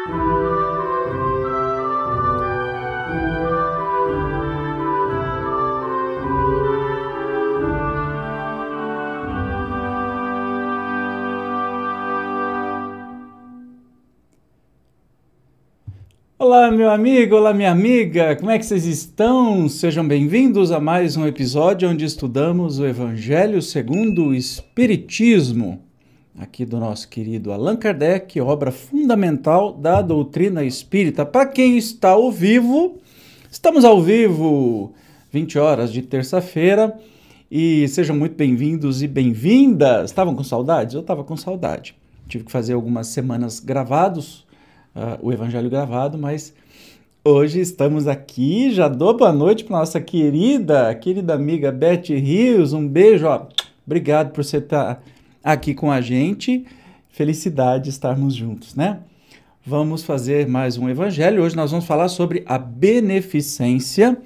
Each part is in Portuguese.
Olá, meu amigo, olá, minha amiga, como é que vocês estão? Sejam bem-vindos a mais um episódio onde estudamos o Evangelho segundo o Espiritismo, aqui do nosso querido Allan Kardec, obra fundamental da doutrina espírita. Para quem está ao vivo, estamos ao vivo, 20 horas de terça-feira, e sejam muito bem-vindos e bem-vindas. Estavam com saudades? Eu estava com saudade. Tive que fazer algumas semanas gravados uh, o Evangelho gravado, mas hoje estamos aqui. Já dou boa noite para nossa querida, querida amiga Beth Rios. Um beijo, ó. Obrigado por você estar tá aqui com a gente. Felicidade estarmos juntos, né? Vamos fazer mais um evangelho. Hoje nós vamos falar sobre a beneficência.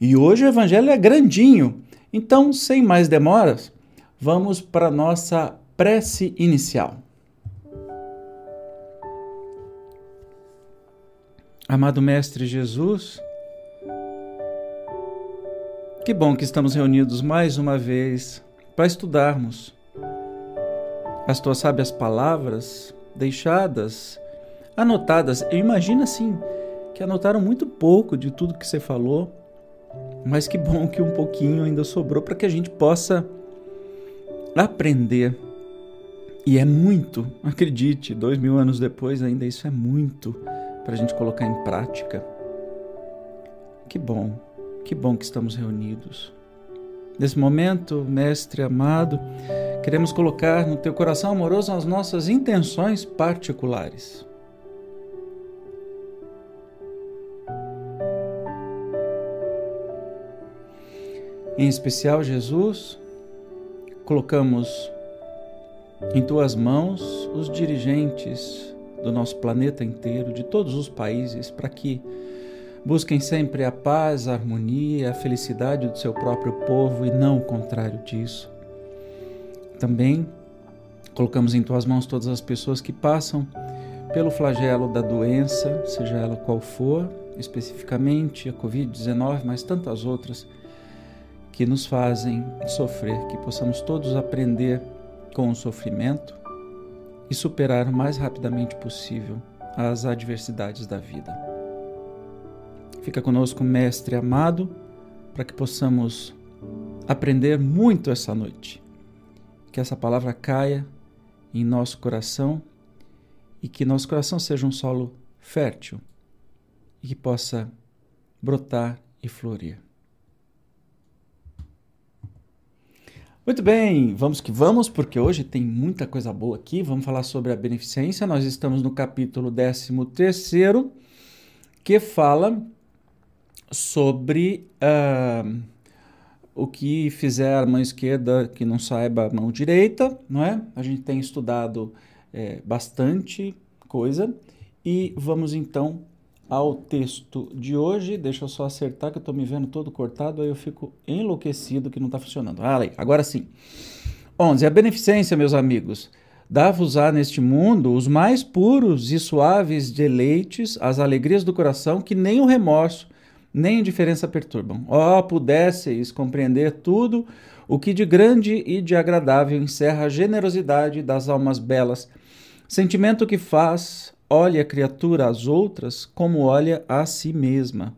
E hoje o evangelho é grandinho. Então, sem mais demoras, vamos para nossa prece inicial. Amado Mestre Jesus, que bom que estamos reunidos mais uma vez para estudarmos as tuas sábias palavras deixadas, anotadas. Eu imagino assim que anotaram muito pouco de tudo que você falou, mas que bom que um pouquinho ainda sobrou para que a gente possa aprender. E é muito, acredite, dois mil anos depois ainda isso é muito para a gente colocar em prática. Que bom, que bom que estamos reunidos. Nesse momento, Mestre amado, queremos colocar no teu coração amoroso as nossas intenções particulares. Em especial, Jesus, colocamos em tuas mãos os dirigentes do nosso planeta inteiro, de todos os países, para que busquem sempre a paz, a harmonia, a felicidade do seu próprio povo e não o contrário disso. Também colocamos em tuas mãos todas as pessoas que passam pelo flagelo da doença, seja ela qual for, especificamente a Covid-19, mas tantas outras que nos fazem sofrer, que possamos todos aprender com o sofrimento e superar o mais rapidamente possível as adversidades da vida. Fica conosco, Mestre amado, para que possamos aprender muito essa noite. Que essa palavra caia em nosso coração e que nosso coração seja um solo fértil e que possa brotar e florir. Muito bem, vamos que vamos, porque hoje tem muita coisa boa aqui. Vamos falar sobre a beneficência. Nós estamos no capítulo 13, que fala sobre uh, o que fizer a mão esquerda que não saiba a mão direita, não é? A gente tem estudado é, bastante coisa e vamos então ao texto de hoje. Deixa eu só acertar que eu estou me vendo todo cortado, aí eu fico enlouquecido que não está funcionando. Ah, aí, agora sim. 11. A beneficência, meus amigos, dá-vos-á neste mundo os mais puros e suaves deleites, as alegrias do coração, que nem o remorso, nem indiferença perturbam. Ó, oh, pudesseis compreender tudo o que de grande e de agradável encerra a generosidade das almas belas, sentimento que faz olha a criatura às outras como olha a si mesma,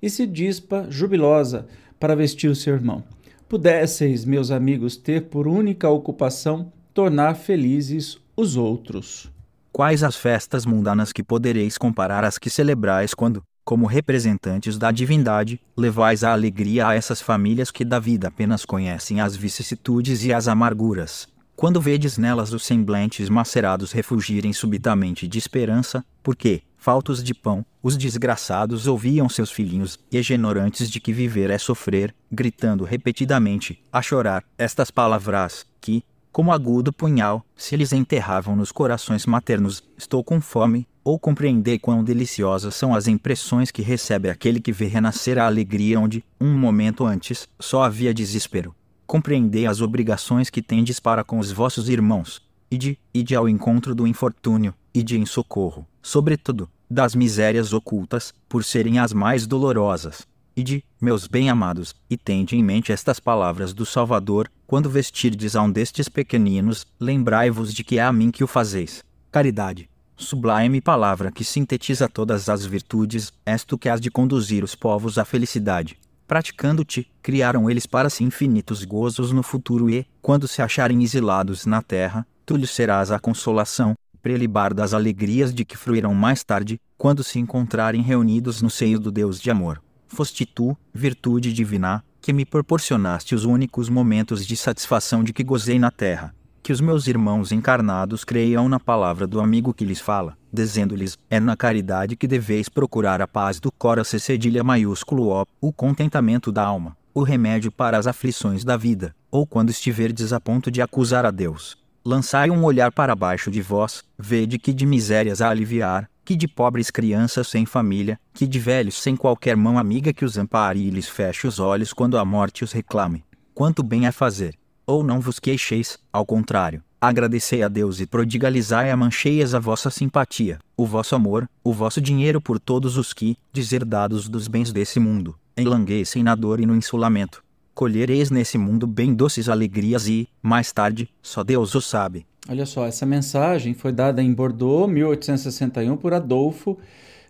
e se dispa, jubilosa, para vestir o seu irmão. Pudesseis, meus amigos, ter por única ocupação tornar felizes os outros. Quais as festas mundanas que podereis comparar às que celebrais quando, como representantes da divindade, levais a alegria a essas famílias que da vida apenas conhecem as vicissitudes e as amarguras? Quando vedes nelas os semblantes macerados refugirem subitamente de esperança, porque, faltos de pão, os desgraçados ouviam seus filhinhos, ignorantes de que viver é sofrer, gritando repetidamente, a chorar, estas palavras, que, como agudo punhal, se lhes enterravam nos corações maternos: Estou com fome, ou compreender quão deliciosas são as impressões que recebe aquele que vê renascer a alegria onde, um momento antes, só havia desespero compreendei as obrigações que tendes para com os vossos irmãos, ide, ide ao encontro do infortúnio, e de em socorro, sobretudo, das misérias ocultas, por serem as mais dolorosas. E de, meus bem-amados, e tende em mente estas palavras do Salvador, quando vestirdes a um destes pequeninos, lembrai-vos de que é a mim que o fazeis. Caridade. Sublime palavra que sintetiza todas as virtudes, és tu que has de conduzir os povos à felicidade. Praticando-te, criaram eles para si infinitos gozos no futuro e, quando se acharem exilados na terra, tu lhes serás a consolação, prelibar das alegrias de que fruirão mais tarde, quando se encontrarem reunidos no seio do Deus de amor. Foste tu, virtude divina, que me proporcionaste os únicos momentos de satisfação de que gozei na terra. Que os meus irmãos encarnados creiam na palavra do amigo que lhes fala, dizendo-lhes: É na caridade que deveis procurar a paz do coração cedilha maiúsculo O, o contentamento da alma, o remédio para as aflições da vida, ou quando estiverdes a ponto de acusar a Deus, lançai um olhar para baixo de vós, vede que de misérias a aliviar, que de pobres crianças sem família, que de velhos sem qualquer mão amiga que os ampare e lhes feche os olhos quando a morte os reclame. Quanto bem é fazer! Ou não vos queixeis, ao contrário, agradecei a Deus e prodigalizai a mancheias a vossa simpatia, o vosso amor, o vosso dinheiro por todos os que, deserdados dos bens desse mundo, enlanguecem na dor e no insulamento, colhereis nesse mundo bem doces alegrias e, mais tarde, só Deus o sabe. Olha só, essa mensagem foi dada em Bordeaux, 1861, por Adolfo,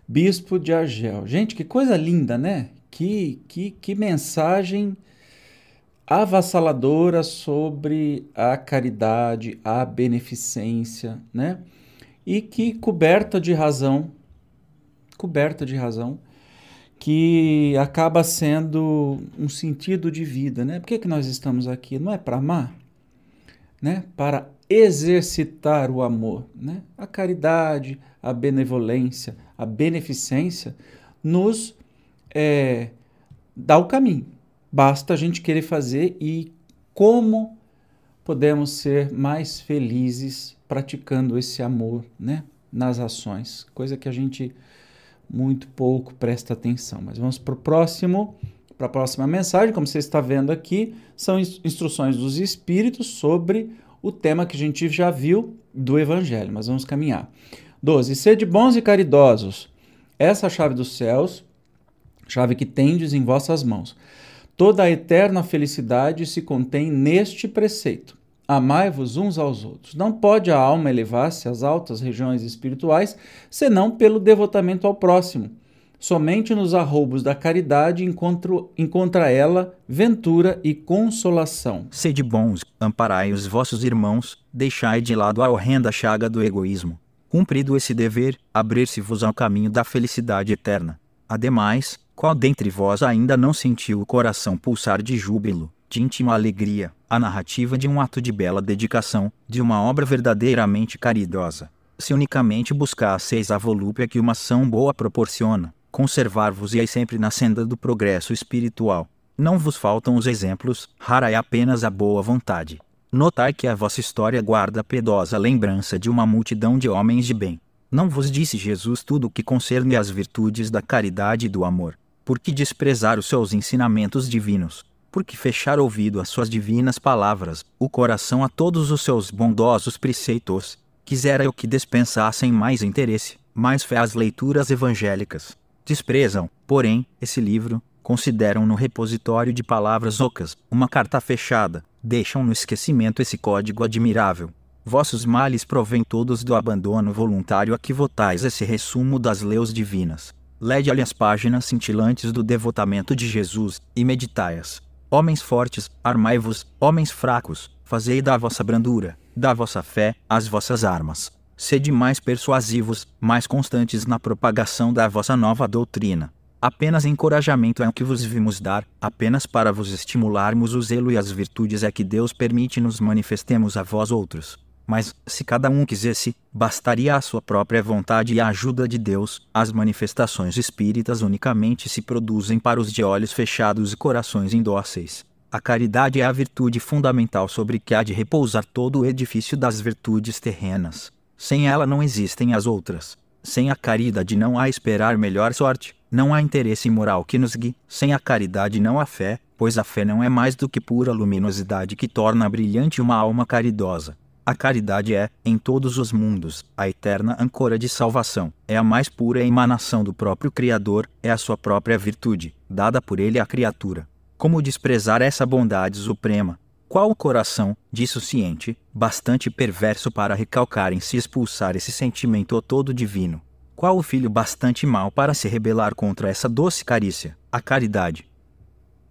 bispo de Argel. Gente, que coisa linda, né? Que, que, que mensagem avassaladora sobre a caridade, a beneficência, né? E que coberta de razão, coberta de razão, que acaba sendo um sentido de vida, né? Por que, que nós estamos aqui? Não é para amar, né? Para exercitar o amor, né? A caridade, a benevolência, a beneficência nos é, dá o caminho. Basta a gente querer fazer e como podemos ser mais felizes praticando esse amor, né? Nas ações, coisa que a gente muito pouco presta atenção. Mas vamos para o próximo, para a próxima mensagem. Como você está vendo aqui, são instruções dos Espíritos sobre o tema que a gente já viu do Evangelho. Mas vamos caminhar. 12. Sede bons e caridosos. Essa chave dos céus, chave que tendes em vossas mãos. Toda a eterna felicidade se contém neste preceito. Amai-vos uns aos outros. Não pode a alma elevar-se às altas regiões espirituais senão pelo devotamento ao próximo. Somente nos arroubos da caridade encontro, encontra ela ventura e consolação. Sede bons, amparai os vossos irmãos, deixai de lado a horrenda chaga do egoísmo. Cumprido esse dever, abrir-se-vos ao caminho da felicidade eterna. Ademais, qual dentre vós ainda não sentiu o coração pulsar de júbilo, de íntima alegria, a narrativa de um ato de bela dedicação, de uma obra verdadeiramente caridosa. Se unicamente buscasseis a volúpia que uma ação boa proporciona, conservar-vos-eis sempre na senda do progresso espiritual. Não vos faltam os exemplos, rara é apenas a boa vontade. Notai que a vossa história guarda a piedosa lembrança de uma multidão de homens de bem. Não vos disse Jesus tudo o que concerne às virtudes da caridade e do amor. Por que desprezar os seus ensinamentos divinos? porque fechar ouvido às suas divinas palavras, o coração a todos os seus bondosos preceitos, quisera eu que dispensassem mais interesse, mais fé às leituras evangélicas. Desprezam, porém, esse livro, consideram no repositório de palavras ocas, uma carta fechada, deixam no esquecimento esse código admirável. Vossos males provêm todos do abandono voluntário a que votais esse resumo das leis divinas. Lede-lhe as páginas cintilantes do devotamento de Jesus, e meditai-as. Homens fortes, armai-vos, homens fracos, fazei da vossa brandura, da vossa fé, as vossas armas. Sede mais persuasivos, mais constantes na propagação da vossa nova doutrina. Apenas encorajamento é o que vos vimos dar, apenas para vos estimularmos o zelo e as virtudes é que Deus permite nos manifestemos a vós outros. Mas, se cada um quisesse, bastaria a sua própria vontade e a ajuda de Deus. As manifestações espíritas unicamente se produzem para os de olhos fechados e corações indóceis. A caridade é a virtude fundamental sobre que há de repousar todo o edifício das virtudes terrenas. Sem ela não existem as outras. Sem a caridade não há esperar melhor sorte, não há interesse moral que nos guie. Sem a caridade não há fé, pois a fé não é mais do que pura luminosidade que torna brilhante uma alma caridosa. A caridade é, em todos os mundos, a eterna âncora de salvação, é a mais pura emanação do próprio Criador, é a sua própria virtude, dada por ele à criatura. Como desprezar essa bondade suprema? Qual o coração, disso ciente, bastante perverso para recalcar em se expulsar esse sentimento todo divino? Qual o filho bastante mau para se rebelar contra essa doce carícia, a caridade?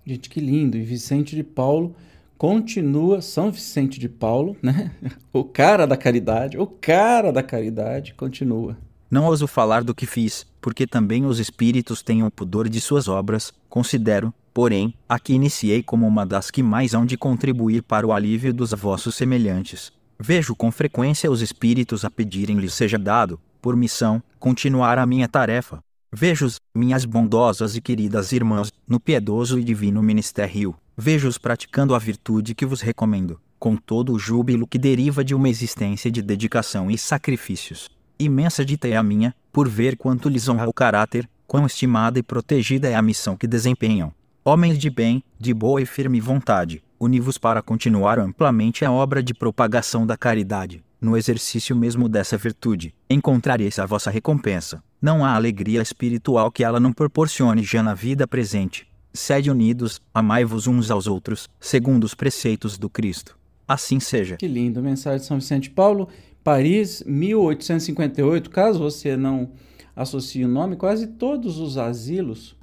Gente, que lindo! E Vicente de Paulo continua São Vicente de Paulo, né? O cara da caridade, o cara da caridade continua. Não ouso falar do que fiz, porque também os espíritos têm o pudor de suas obras, considero, porém, a que iniciei como uma das que mais hão de contribuir para o alívio dos vossos semelhantes. Vejo com frequência os espíritos a pedirem-lhes seja dado, por missão, continuar a minha tarefa. Vejo-os, minhas bondosas e queridas irmãs, no piedoso e divino ministério, Vejo-os praticando a virtude que vos recomendo, com todo o júbilo que deriva de uma existência de dedicação e sacrifícios. Imensa dita é a minha, por ver quanto lhes honra o caráter, quão estimada e protegida é a missão que desempenham. Homens de bem, de boa e firme vontade, univos para continuar amplamente a obra de propagação da caridade. No exercício mesmo dessa virtude, encontrareis a vossa recompensa. Não há alegria espiritual que ela não proporcione já na vida presente, Sede unidos, amai-vos uns aos outros, segundo os preceitos do Cristo. Assim seja. Que lindo, mensagem de São Vicente Paulo, Paris, 1858. Caso você não associe o nome, quase todos os asilos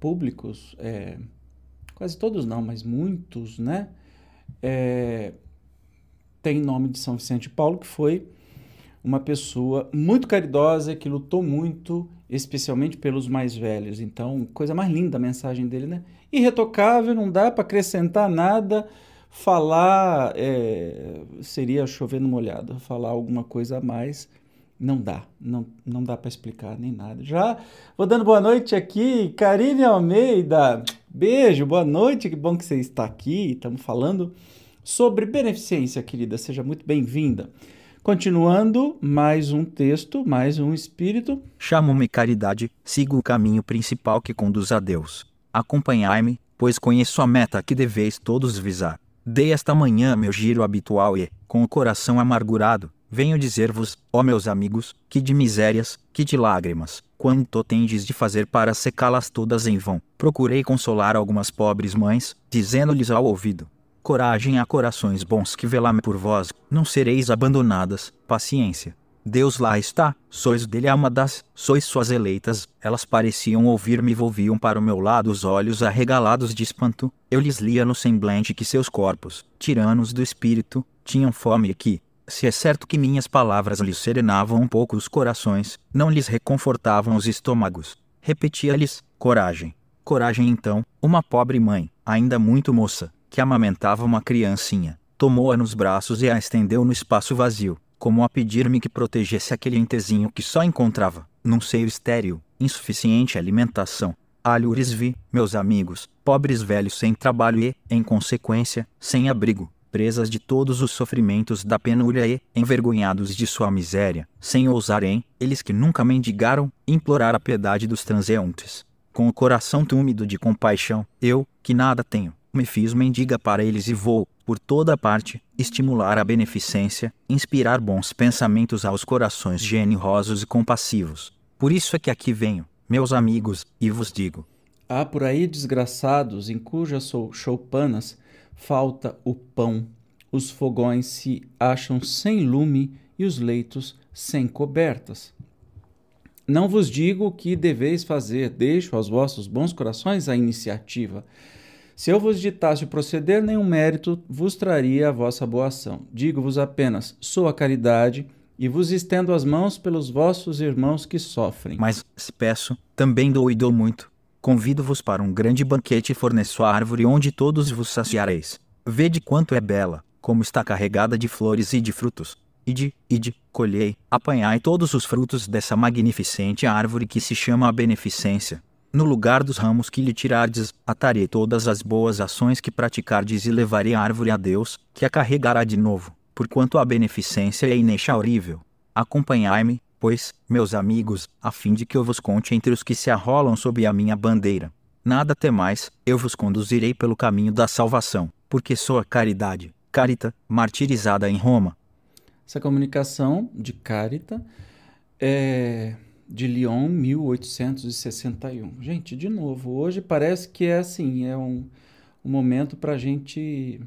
públicos, é, quase todos não, mas muitos, né? É, tem nome de São Vicente Paulo, que foi uma pessoa muito caridosa, que lutou muito especialmente pelos mais velhos. Então, coisa mais linda a mensagem dele, né? Irretocável, não dá para acrescentar nada. Falar é, seria chover no molhado, falar alguma coisa a mais. Não dá, não, não dá para explicar nem nada. Já vou dando boa noite aqui, Karine Almeida. Beijo, boa noite, que bom que você está aqui. Estamos falando sobre beneficência, querida. Seja muito bem-vinda. Continuando, mais um texto, mais um espírito. Chamo-me caridade, sigo o caminho principal que conduz a Deus. Acompanhai-me, pois conheço a meta que deveis todos visar. Dei esta manhã meu giro habitual e, com o coração amargurado, venho dizer-vos, ó meus amigos, que de misérias, que de lágrimas, quanto tendes de fazer para secá-las todas em vão. Procurei consolar algumas pobres mães, dizendo-lhes ao ouvido: Coragem a corações bons que velame por vós, não sereis abandonadas, paciência. Deus lá está, sois dele amadas, sois suas eleitas. Elas pareciam ouvir-me e volviam para o meu lado os olhos arregalados de espanto. Eu lhes lia no semblante que seus corpos, tiranos do espírito, tinham fome e que, se é certo que minhas palavras lhes serenavam um pouco os corações, não lhes reconfortavam os estômagos. Repetia-lhes: coragem. Coragem então, uma pobre mãe, ainda muito moça, que amamentava uma criancinha, tomou-a nos braços e a estendeu no espaço vazio, como a pedir-me que protegesse aquele entezinho que só encontrava, num seio estéril, insuficiente alimentação. Alhures vi, meus amigos, pobres velhos sem trabalho e, em consequência, sem abrigo, presas de todos os sofrimentos da penúria e, envergonhados de sua miséria, sem ousarem, eles que nunca mendigaram, implorar a piedade dos transeuntes. Com o coração túmido de compaixão, eu, que nada tenho, me fiz mendiga para eles e vou, por toda parte, estimular a beneficência, inspirar bons pensamentos aos corações generosos e compassivos. Por isso é que aqui venho, meus amigos, e vos digo: Há por aí desgraçados em cujas choupanas falta o pão, os fogões se acham sem lume e os leitos sem cobertas. Não vos digo o que deveis fazer, deixo aos vossos bons corações a iniciativa. Se eu vos ditasse proceder, nenhum mérito vos traria a vossa boa ação. Digo-vos apenas: sou a caridade e vos estendo as mãos pelos vossos irmãos que sofrem. Mas, se peço, também dou e dou muito. Convido-vos para um grande banquete e forneço a árvore onde todos vos saciareis. Vede quanto é bela, como está carregada de flores e de frutos. Ide, ide, colhei, apanhai todos os frutos dessa magnificente árvore que se chama a beneficência. No lugar dos ramos que lhe tirardes, atarei todas as boas ações que praticardes e levarei a árvore a Deus, que a carregará de novo, porquanto a beneficência é inexaurível. Acompanhai-me, pois, meus amigos, a fim de que eu vos conte entre os que se arrolam sob a minha bandeira. Nada temais, eu vos conduzirei pelo caminho da salvação, porque sou a caridade, carita, martirizada em Roma. Essa comunicação de Carita é de Lyon, 1861. Gente, de novo, hoje parece que é assim, é um, um momento para a gente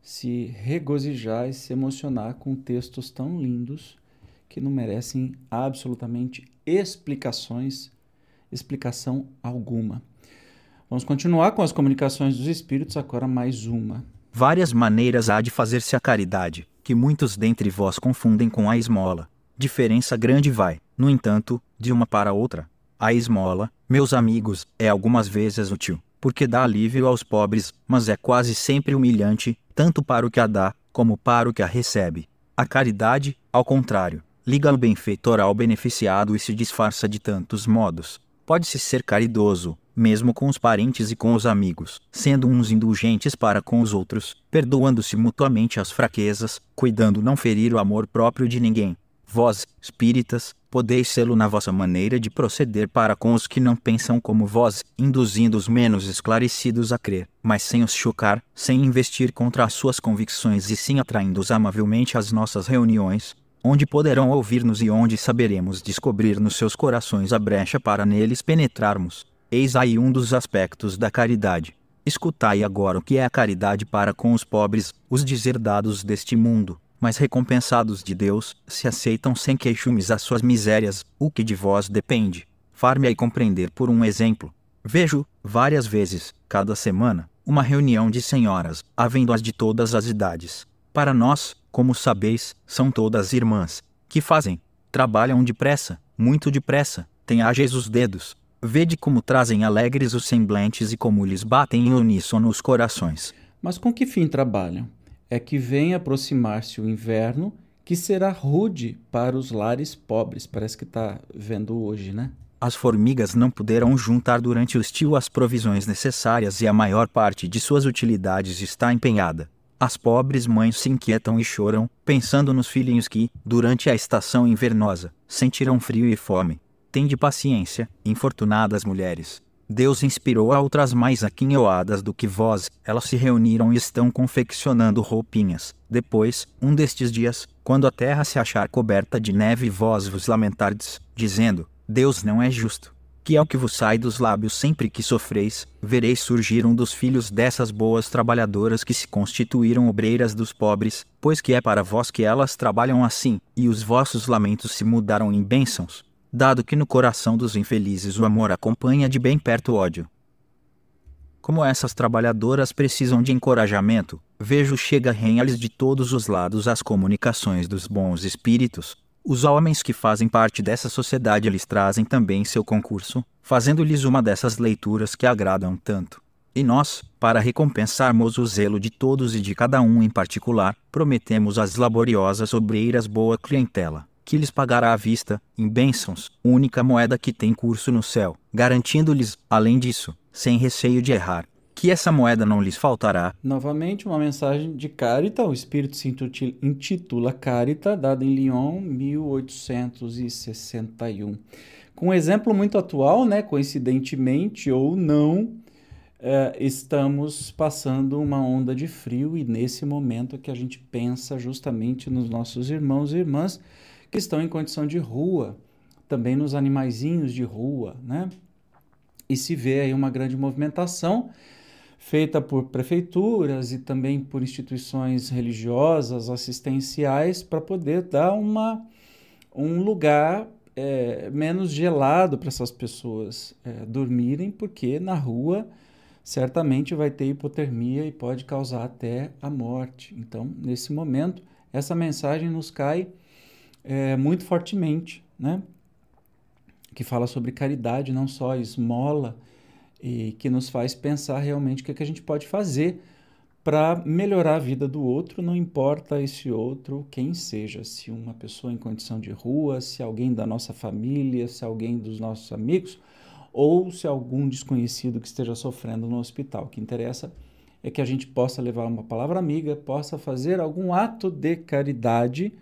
se regozijar e se emocionar com textos tão lindos que não merecem absolutamente explicações, explicação alguma. Vamos continuar com as comunicações dos espíritos, agora mais uma. Várias maneiras há de fazer-se a caridade, que muitos dentre vós confundem com a esmola. Diferença grande vai, no entanto, de uma para outra. A esmola, meus amigos, é algumas vezes útil, porque dá alívio aos pobres, mas é quase sempre humilhante, tanto para o que a dá, como para o que a recebe. A caridade, ao contrário, liga o benfeitor ao beneficiado e se disfarça de tantos modos. Pode-se ser caridoso, mesmo com os parentes e com os amigos, sendo uns indulgentes para com os outros, perdoando-se mutuamente as fraquezas, cuidando não ferir o amor próprio de ninguém. Vós, espíritas, podeis sê-lo na vossa maneira de proceder para com os que não pensam como vós, induzindo os menos esclarecidos a crer, mas sem os chocar, sem investir contra as suas convicções e sim atraindo-os amavelmente às nossas reuniões, onde poderão ouvir-nos e onde saberemos descobrir nos seus corações a brecha para neles penetrarmos. Eis aí um dos aspectos da caridade. Escutai agora o que é a caridade para com os pobres, os deserdados deste mundo, mas recompensados de Deus, se aceitam sem queixumes as suas misérias, o que de vós depende. Far-me aí compreender por um exemplo. Vejo, várias vezes, cada semana, uma reunião de senhoras, havendo as de todas as idades. Para nós, como sabeis, são todas irmãs, que fazem, trabalham depressa, muito depressa, têm ágeis os dedos. Vede como trazem alegres os semblantes e como lhes batem em uníssono os corações. Mas com que fim trabalham? É que vem aproximar-se o inverno, que será rude para os lares pobres. Parece que está vendo hoje, né? As formigas não puderam juntar durante o estio as provisões necessárias e a maior parte de suas utilidades está empenhada. As pobres mães se inquietam e choram, pensando nos filhinhos que, durante a estação invernosa, sentirão frio e fome. Tende paciência, infortunadas mulheres. Deus inspirou a outras mais aquinhoadas do que vós, elas se reuniram e estão confeccionando roupinhas. Depois, um destes dias, quando a terra se achar coberta de neve, vós vos lamentardes, dizendo: Deus não é justo. Que é o que vos sai dos lábios sempre que sofreis, vereis surgir um dos filhos dessas boas trabalhadoras que se constituíram obreiras dos pobres, pois que é para vós que elas trabalham assim, e os vossos lamentos se mudaram em bênçãos, dado que no coração dos infelizes o amor acompanha de bem perto o ódio. Como essas trabalhadoras precisam de encorajamento, vejo chega renha-lhes de todos os lados as comunicações dos bons espíritos, os homens que fazem parte dessa sociedade lhes trazem também seu concurso, fazendo-lhes uma dessas leituras que agradam tanto. E nós, para recompensarmos o zelo de todos e de cada um em particular, prometemos às laboriosas obreiras boa clientela, que lhes pagará à vista, em bênçãos, única moeda que tem curso no céu, garantindo-lhes, além disso, sem receio de errar, que essa moeda não lhes faltará. Novamente, uma mensagem de Carita, o espírito se intitula Carita, dada em Lyon, 1861. Com um exemplo muito atual, né, coincidentemente ou não, é, estamos passando uma onda de frio e nesse momento que a gente pensa justamente nos nossos irmãos e irmãs que estão em condição de rua, também nos animaizinhos de rua, né? E se vê aí uma grande movimentação feita por prefeituras e também por instituições religiosas, assistenciais, para poder dar uma, um lugar é, menos gelado para essas pessoas é, dormirem, porque na rua certamente vai ter hipotermia e pode causar até a morte. Então, nesse momento, essa mensagem nos cai é, muito fortemente, né? que fala sobre caridade, não só esmola, e que nos faz pensar realmente o que, é que a gente pode fazer para melhorar a vida do outro, não importa esse outro quem seja, se uma pessoa em condição de rua, se alguém da nossa família, se alguém dos nossos amigos, ou se algum desconhecido que esteja sofrendo no hospital. O que interessa é que a gente possa levar uma palavra amiga, possa fazer algum ato de caridade,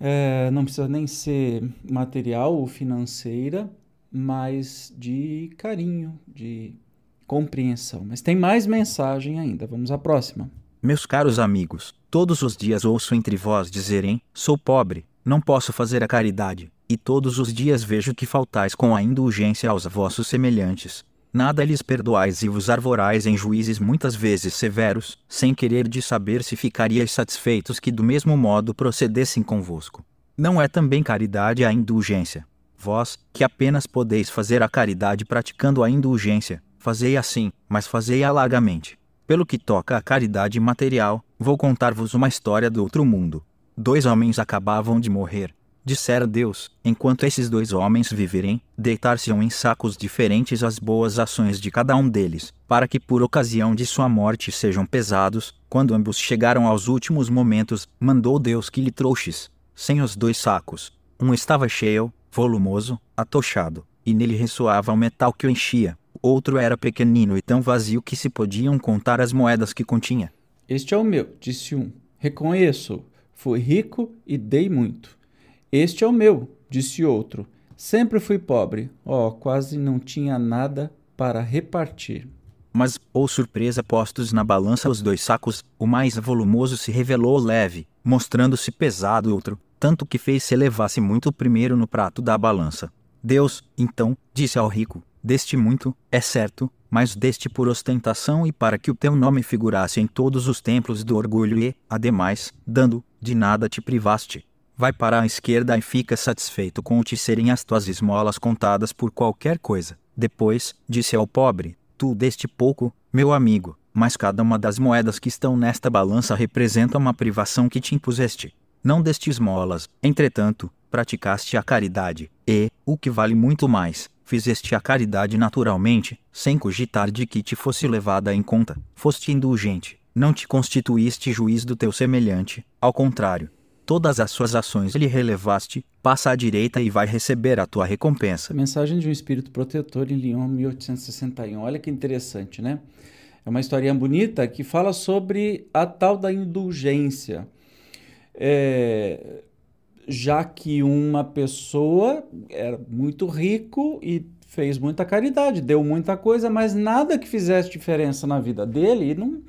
é, não precisa nem ser material ou financeira, mas de carinho, de compreensão. Mas tem mais mensagem ainda. Vamos à próxima. Meus caros amigos, todos os dias ouço entre vós dizerem: Sou pobre, não posso fazer a caridade, e todos os dias vejo que faltais com a indulgência aos vossos semelhantes. Nada lhes perdoais e vos arvorais em juízes muitas vezes severos, sem querer de saber se ficariais satisfeitos que do mesmo modo procedessem convosco. Não é também caridade a indulgência. Vós, que apenas podeis fazer a caridade praticando a indulgência, fazei assim, mas fazei-a largamente. Pelo que toca à caridade material, vou contar-vos uma história do outro mundo. Dois homens acabavam de morrer, Dissera Deus: enquanto esses dois homens viverem, deitar-se-ão em sacos diferentes as boas ações de cada um deles, para que por ocasião de sua morte sejam pesados. Quando ambos chegaram aos últimos momentos, mandou Deus que lhe trouxes, sem os dois sacos. Um estava cheio, volumoso, atochado, e nele ressoava o metal que o enchia. Outro era pequenino e tão vazio que se podiam contar as moedas que continha. Este é o meu, disse um. Reconheço, fui rico e dei muito. Este é o meu, disse outro. Sempre fui pobre. Oh, quase não tinha nada para repartir. Mas, ou oh surpresa, postos na balança os dois sacos, o mais volumoso se revelou leve, mostrando-se pesado outro, tanto que fez se elevasse muito o primeiro no prato da balança. Deus, então, disse ao rico: Deste muito, é certo, mas deste por ostentação e para que o teu nome figurasse em todos os templos do orgulho e, ademais, dando, de nada te privaste vai para a esquerda e fica satisfeito com o te serem as tuas esmolas contadas por qualquer coisa. Depois, disse ao pobre: Tu deste pouco, meu amigo, mas cada uma das moedas que estão nesta balança representa uma privação que te impuseste. Não deste esmolas, entretanto, praticaste a caridade, e, o que vale muito mais, fizeste a caridade naturalmente, sem cogitar de que te fosse levada em conta. Foste indulgente, não te constituíste juiz do teu semelhante, ao contrário, todas as suas ações lhe relevaste, passa à direita e vai receber a tua recompensa. Mensagem de um espírito protetor em Lyon, 1861. Olha que interessante, né? É uma historinha bonita que fala sobre a tal da indulgência. É, já que uma pessoa era muito rico e fez muita caridade, deu muita coisa, mas nada que fizesse diferença na vida dele, não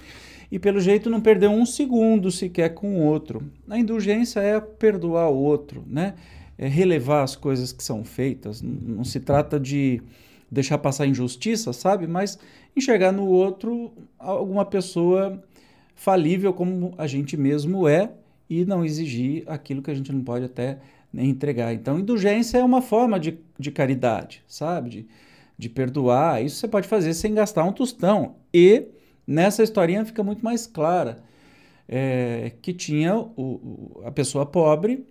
e pelo jeito não perdeu um segundo sequer com o outro. A indulgência é perdoar o outro, né? É relevar as coisas que são feitas. Não se trata de deixar passar injustiça, sabe? Mas enxergar no outro alguma pessoa falível como a gente mesmo é e não exigir aquilo que a gente não pode até nem entregar. Então, indulgência é uma forma de, de caridade, sabe? De, de perdoar. Isso você pode fazer sem gastar um tostão. E Nessa historinha fica muito mais clara é, que tinha o, o, a pessoa pobre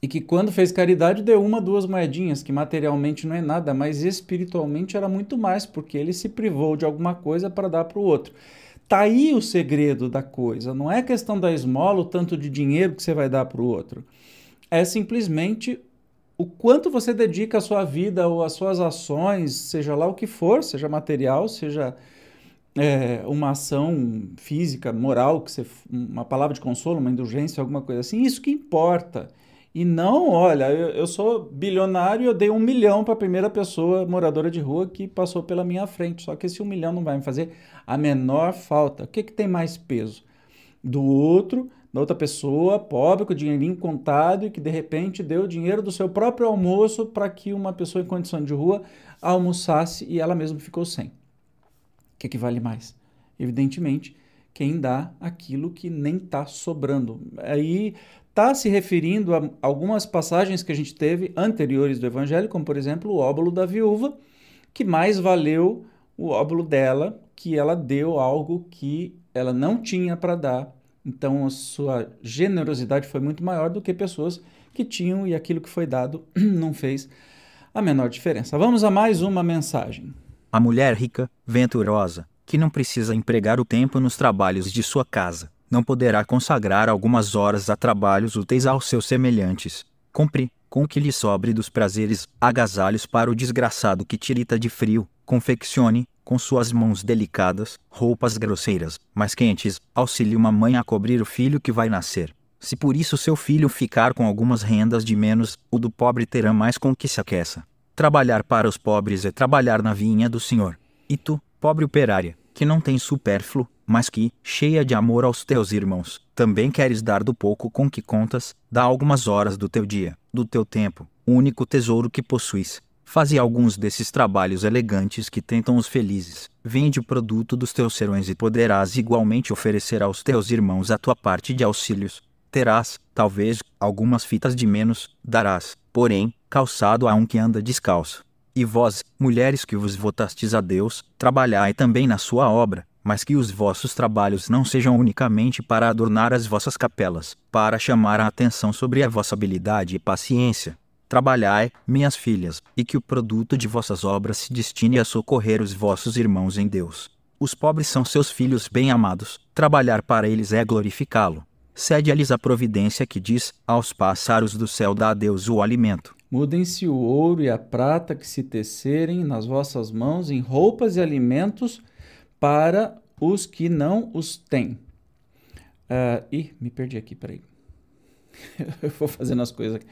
e que quando fez caridade deu uma, duas moedinhas, que materialmente não é nada, mas espiritualmente era muito mais, porque ele se privou de alguma coisa para dar para o outro. Tá aí o segredo da coisa, não é questão da esmola, o tanto de dinheiro que você vai dar para o outro. É simplesmente o quanto você dedica a sua vida ou as suas ações, seja lá o que for, seja material, seja é, uma ação física, moral, que você, uma palavra de consolo, uma indulgência, alguma coisa assim, isso que importa. E não, olha, eu, eu sou bilionário e eu dei um milhão para a primeira pessoa moradora de rua que passou pela minha frente. Só que esse um milhão não vai me fazer a menor falta. O que, que tem mais peso? Do outro, da outra pessoa, pobre, com o dinheirinho contado e que de repente deu o dinheiro do seu próprio almoço para que uma pessoa em condição de rua almoçasse e ela mesma ficou sem que é que vale mais? Evidentemente, quem dá aquilo que nem está sobrando. Aí está se referindo a algumas passagens que a gente teve anteriores do Evangelho, como por exemplo o óbolo da viúva, que mais valeu o óbolo dela, que ela deu algo que ela não tinha para dar. Então a sua generosidade foi muito maior do que pessoas que tinham e aquilo que foi dado não fez a menor diferença. Vamos a mais uma mensagem. A mulher rica, venturosa, que não precisa empregar o tempo nos trabalhos de sua casa, não poderá consagrar algumas horas a trabalhos úteis aos seus semelhantes. Compre, com o que lhe sobre dos prazeres, agasalhos para o desgraçado que tirita de frio, confeccione, com suas mãos delicadas, roupas grosseiras, mas quentes, auxilie uma mãe a cobrir o filho que vai nascer. Se por isso seu filho ficar com algumas rendas de menos, o do pobre terá mais com que se aqueça. Trabalhar para os pobres é trabalhar na vinha do Senhor. E tu, pobre operária, que não tem supérfluo, mas que, cheia de amor aos teus irmãos, também queres dar do pouco com que contas, dá algumas horas do teu dia, do teu tempo, o único tesouro que possuis. Faze alguns desses trabalhos elegantes que tentam os felizes. Vende o produto dos teus serões e poderás igualmente oferecer aos teus irmãos a tua parte de auxílios. Terás, talvez, algumas fitas de menos, darás, porém, calçado a um que anda descalço. E vós, mulheres que vos votastes a Deus, trabalhai também na sua obra, mas que os vossos trabalhos não sejam unicamente para adornar as vossas capelas, para chamar a atenção sobre a vossa habilidade e paciência. Trabalhai, minhas filhas, e que o produto de vossas obras se destine a socorrer os vossos irmãos em Deus. Os pobres são seus filhos bem-amados, trabalhar para eles é glorificá-lo. Cede-lhes a providência que diz: Aos pássaros do céu dá a Deus o alimento. Mudem-se o ouro e a prata que se tecerem nas vossas mãos em roupas e alimentos para os que não os têm. Uh, ih, me perdi aqui, peraí. Eu vou fazendo as coisas aqui.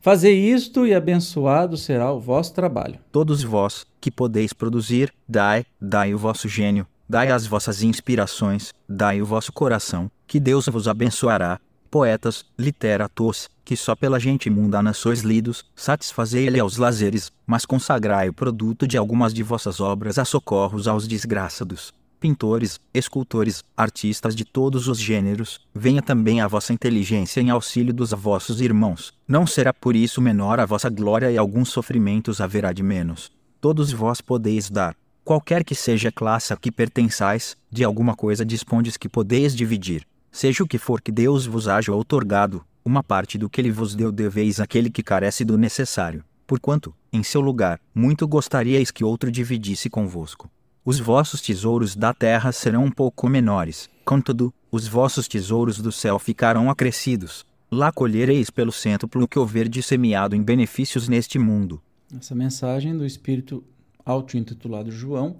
Fazer isto e abençoado será o vosso trabalho. Todos vós, que podeis produzir, dai, dai o vosso gênio, dai as vossas inspirações, dai o vosso coração, que Deus vos abençoará. Poetas, literatos, que só pela gente mundana sois lidos, satisfazei-lhe aos lazeres, mas consagrai o produto de algumas de vossas obras a socorros aos desgraçados. Pintores, escultores, artistas de todos os gêneros, venha também a vossa inteligência em auxílio dos vossos irmãos. Não será por isso menor a vossa glória e alguns sofrimentos haverá de menos. Todos vós podeis dar, qualquer que seja a classe a que pertençais, de alguma coisa dispondes que podeis dividir. Seja o que for que Deus vos haja outorgado, uma parte do que ele vos deu deveis àquele que carece do necessário, porquanto, em seu lugar, muito gostaríeis que outro dividisse convosco. Os vossos tesouros da terra serão um pouco menores, contudo, os vossos tesouros do céu ficarão acrescidos. Lá colhereis pelo centro o que houver de semeado em benefícios neste mundo. Essa mensagem do Espírito auto-intitulado João,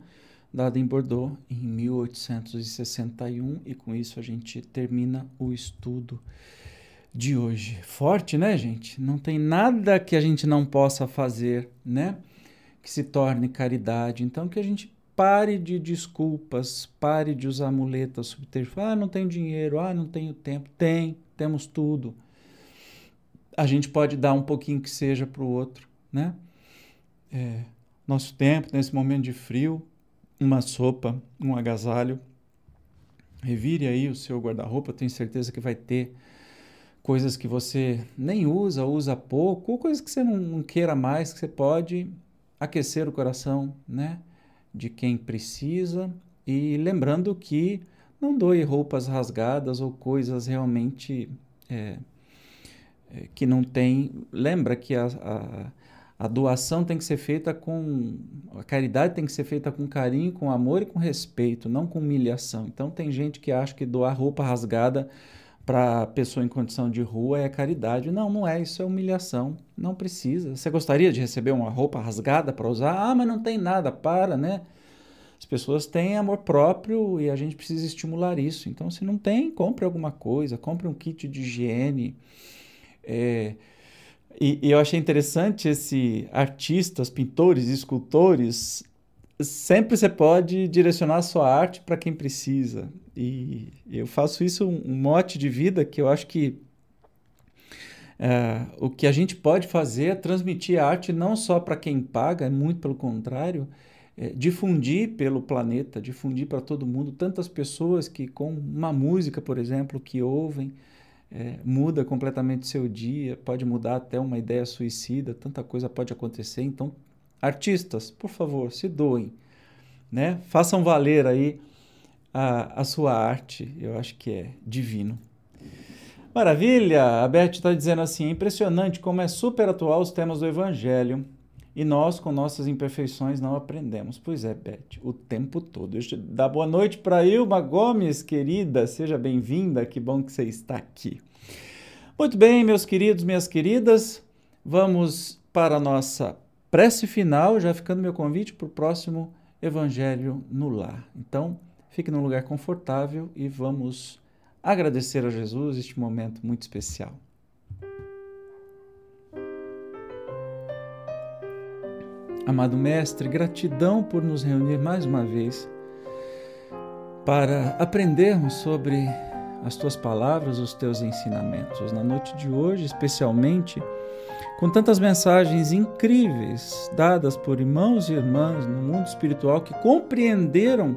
dada em Bordeaux em 1861, e com isso a gente termina o estudo de hoje. Forte, né, gente? Não tem nada que a gente não possa fazer, né? Que se torne caridade. Então, que a gente pare de desculpas, pare de usar muletas subterfúgio. Ah, não tenho dinheiro, ah, não tenho tempo. Tem, temos tudo. A gente pode dar um pouquinho que seja para o outro, né? É, nosso tempo, nesse momento de frio, uma sopa, um agasalho. Revire aí o seu guarda-roupa, tenho certeza que vai ter coisas que você nem usa, usa pouco, ou coisas que você não, não queira mais, que você pode aquecer o coração, né? De quem precisa. E lembrando que não doe roupas rasgadas ou coisas realmente é, que não tem. Lembra que a, a, a, doação tem que ser feita com. A caridade tem que ser feita com carinho, com amor e com respeito, não com humilhação. Então tem gente que acha que doar roupa rasgada para pessoa em condição de rua é caridade. Não, não é, isso é humilhação. Não precisa. Você gostaria de receber uma roupa rasgada para usar? Ah, mas não tem nada, para, né? As pessoas têm amor próprio e a gente precisa estimular isso. Então, se não tem, compre alguma coisa, compre um kit de higiene. É, e, e eu achei interessante esse artistas, pintores, escultores sempre você pode direcionar a sua arte para quem precisa. E eu faço isso um mote de vida que eu acho que é, o que a gente pode fazer é transmitir a arte não só para quem paga, é muito pelo contrário, é difundir pelo planeta, difundir para todo mundo. Tantas pessoas que com uma música, por exemplo, que ouvem, é, muda completamente seu dia, pode mudar até uma ideia suicida, tanta coisa pode acontecer. Então, Artistas, por favor, se doem, né? Façam valer aí a, a sua arte, eu acho que é divino. Maravilha! A Beth está dizendo assim: é impressionante como é super atual os temas do Evangelho e nós, com nossas imperfeições, não aprendemos. Pois é, Beth, o tempo todo. Deixa eu dar boa noite para Ilma Gomes, querida, seja bem-vinda, que bom que você está aqui. Muito bem, meus queridos, minhas queridas, vamos para a nossa prece final, já ficando meu convite para o próximo Evangelho no Lar. Então, fique num lugar confortável e vamos agradecer a Jesus este momento muito especial. Amado Mestre, gratidão por nos reunir mais uma vez para aprendermos sobre as tuas palavras, os teus ensinamentos. Na noite de hoje, especialmente, com tantas mensagens incríveis dadas por irmãos e irmãs no mundo espiritual que compreenderam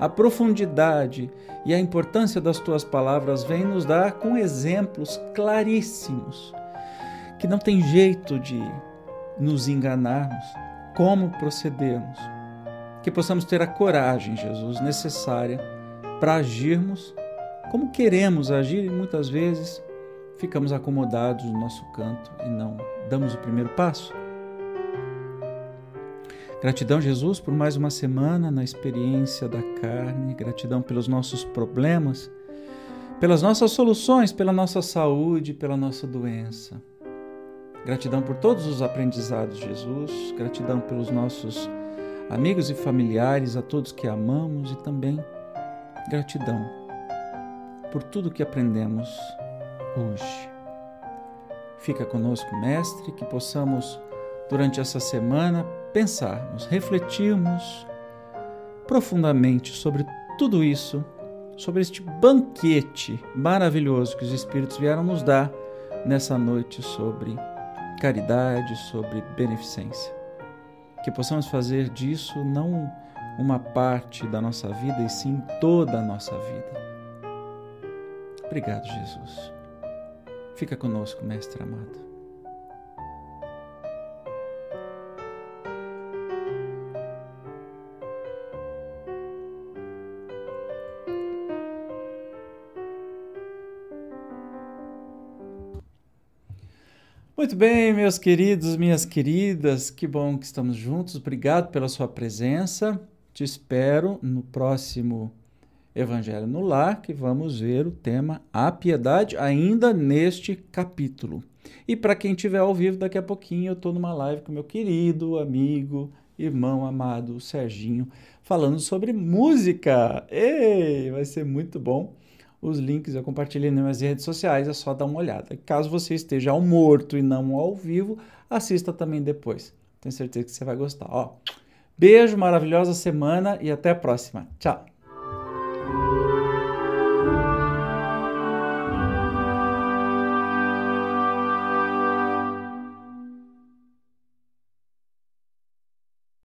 a profundidade e a importância das tuas palavras, vem nos dar com exemplos claríssimos que não tem jeito de nos enganarmos, como procedermos. Que possamos ter a coragem, Jesus, necessária para agirmos como queremos agir e muitas vezes ficamos acomodados no nosso canto e não damos o primeiro passo. Gratidão, Jesus, por mais uma semana na experiência da carne, gratidão pelos nossos problemas, pelas nossas soluções, pela nossa saúde, pela nossa doença. Gratidão por todos os aprendizados, Jesus, gratidão pelos nossos amigos e familiares, a todos que amamos e também gratidão por tudo que aprendemos hoje. Fica conosco, Mestre, que possamos, durante essa semana, pensarmos, refletirmos profundamente sobre tudo isso, sobre este banquete maravilhoso que os Espíritos vieram nos dar nessa noite sobre caridade, sobre beneficência. Que possamos fazer disso não uma parte da nossa vida, e sim toda a nossa vida. Obrigado, Jesus. Fica conosco, Mestre amado. Muito bem, meus queridos, minhas queridas, que bom que estamos juntos. Obrigado pela sua presença. Te espero no próximo Evangelho no Lar, que vamos ver o tema A Piedade ainda neste capítulo. E para quem estiver ao vivo, daqui a pouquinho eu estou numa live com meu querido amigo, irmão amado Serginho, falando sobre música. Ei, vai ser muito bom. Os links eu compartilhei nas minhas redes sociais, é só dar uma olhada. Caso você esteja ao morto e não ao vivo, assista também depois. Tenho certeza que você vai gostar. Ó, beijo, maravilhosa semana e até a próxima. Tchau!